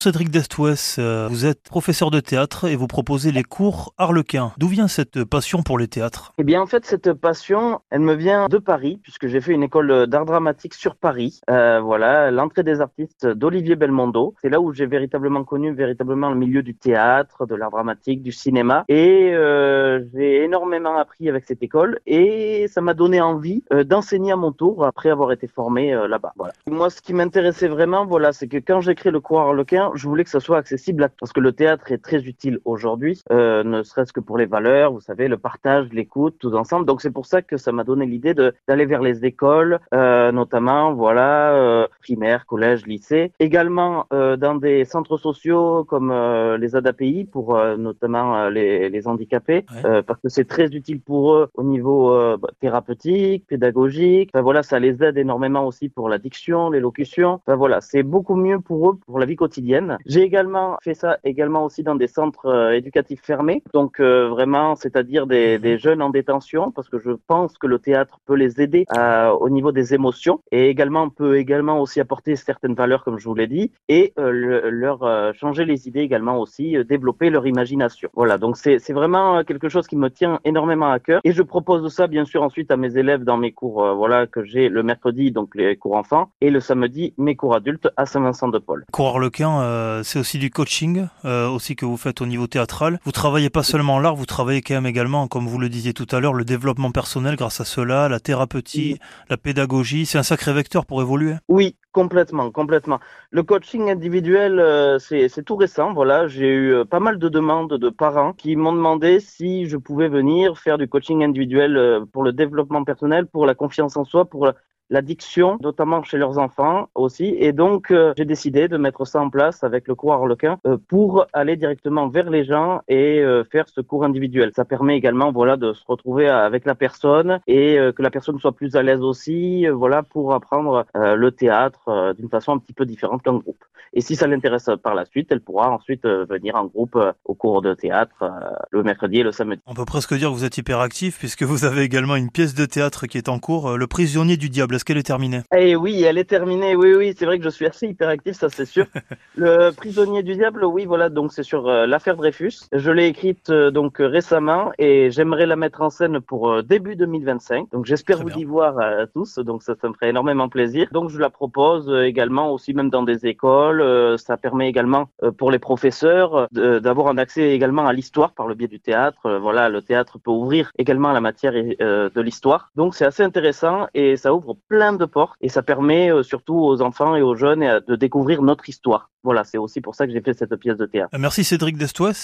Cédric Destouès, euh, vous êtes professeur de théâtre et vous proposez les cours Harlequin. D'où vient cette passion pour les théâtres? Eh bien, en fait, cette passion, elle me vient de Paris, puisque j'ai fait une école d'art dramatique sur Paris. Euh, voilà, l'entrée des artistes d'Olivier Belmondo. C'est là où j'ai véritablement connu véritablement le milieu du théâtre, de l'art dramatique, du cinéma. Et euh, j'ai énormément appris avec cette école et ça m'a donné envie euh, d'enseigner à mon tour après avoir été formé là-bas. Voilà. Moi, ce qui m'intéressait vraiment, voilà, c'est que quand j'ai créé le cours Harlequin, je voulais que ça soit accessible à parce que le théâtre est très utile aujourd'hui, euh, ne serait-ce que pour les valeurs, vous savez, le partage, l'écoute, tous ensemble. Donc c'est pour ça que ça m'a donné l'idée d'aller vers les écoles, euh, notamment voilà euh, primaire, collège, lycée, également euh, dans des centres sociaux comme euh, les ADAPI pour euh, notamment les, les handicapés, Ouais. parce que c'est très utile pour eux au niveau bah, thérapeutique, pédagogique. Enfin, voilà, ça les aide énormément aussi pour la diction, l'élocution. Enfin, voilà, c'est beaucoup mieux pour eux pour la vie quotidienne. J'ai également fait ça également aussi dans des centres euh, éducatifs fermés, donc euh, vraiment, c'est-à-dire des, des jeunes en détention, parce que je pense que le théâtre peut les aider euh, au niveau des émotions. Et également peut également aussi apporter certaines valeurs, comme je vous l'ai dit, et le- leur changer les idées également aussi, développer leur imagination. Voilà, donc c'est vraiment quelque chose qui me tient énormément à cœur. Et je propose ça bien sûr ensuite à mes élèves dans mes cours, euh, voilà que j'ai le mercredi donc les cours enfants et le samedi mes cours adultes à Saint-Vincent-de-Paul. Cours Harlequin, euh, c'est aussi du coaching, euh, aussi que vous faites au niveau théâtral. Vous travaillez pas seulement l'art, vous travaillez quand même également, comme vous le disiez tout à l'heure, le développement personnel grâce à cela, la thérapeutie, la pédagogie. C'est un sacré vecteur pour évoluer. Oui, complètement, complètement. Le coaching individuel, euh, c'est tout récent. Voilà, j'ai eu pas mal de demandes de parents qui m'ont demandé si je pouvais venir faire du coaching individuel pour le développement personnel, pour la confiance en soi, pour la- l'addiction, notamment chez leurs enfants aussi. Et donc, euh, j'ai décidé de mettre ça en place avec le cours Harlequin euh, pour aller directement vers les gens et euh, faire ce cours individuel. Ça permet également, voilà, de se retrouver avec la personne et que la personne soit plus à l'aise aussi, voilà, pour apprendre le théâtre d'une façon un petit peu différente qu'en groupe. Et si ça l'intéresse par la suite, elle pourra ensuite venir en groupe au cours de théâtre le mercredi et le samedi. On peut presque dire que vous êtes hyperactif puisque vous avez également une pièce de théâtre qui est en cours, Le prisonnier du diable. Est-ce qu'elle est terminée? Eh oui, elle est terminée. Oui, oui, c'est vrai que je suis assez hyperactif, ça c'est sûr. le prisonnier du diable, oui, voilà, donc c'est sur euh, l'affaire Dreyfus. Je l'ai écrite euh, donc euh, récemment et j'aimerais la mettre en scène pour début 2025. Donc j'espère vous bien. y voir euh, tous, donc ça, ça me ferait énormément plaisir. Donc je la propose également aussi même dans des écoles. Ça permet également pour les professeurs d'avoir un accès également à l'histoire par le biais du théâtre. Voilà, le théâtre peut ouvrir également la matière de l'histoire. Donc c'est assez intéressant et ça ouvre plein de portes et ça permet euh, surtout aux enfants et aux jeunes euh, de découvrir notre histoire. Voilà, c'est aussi pour ça que j'ai fait cette pièce de théâtre. Euh, Merci Cédric Destouès.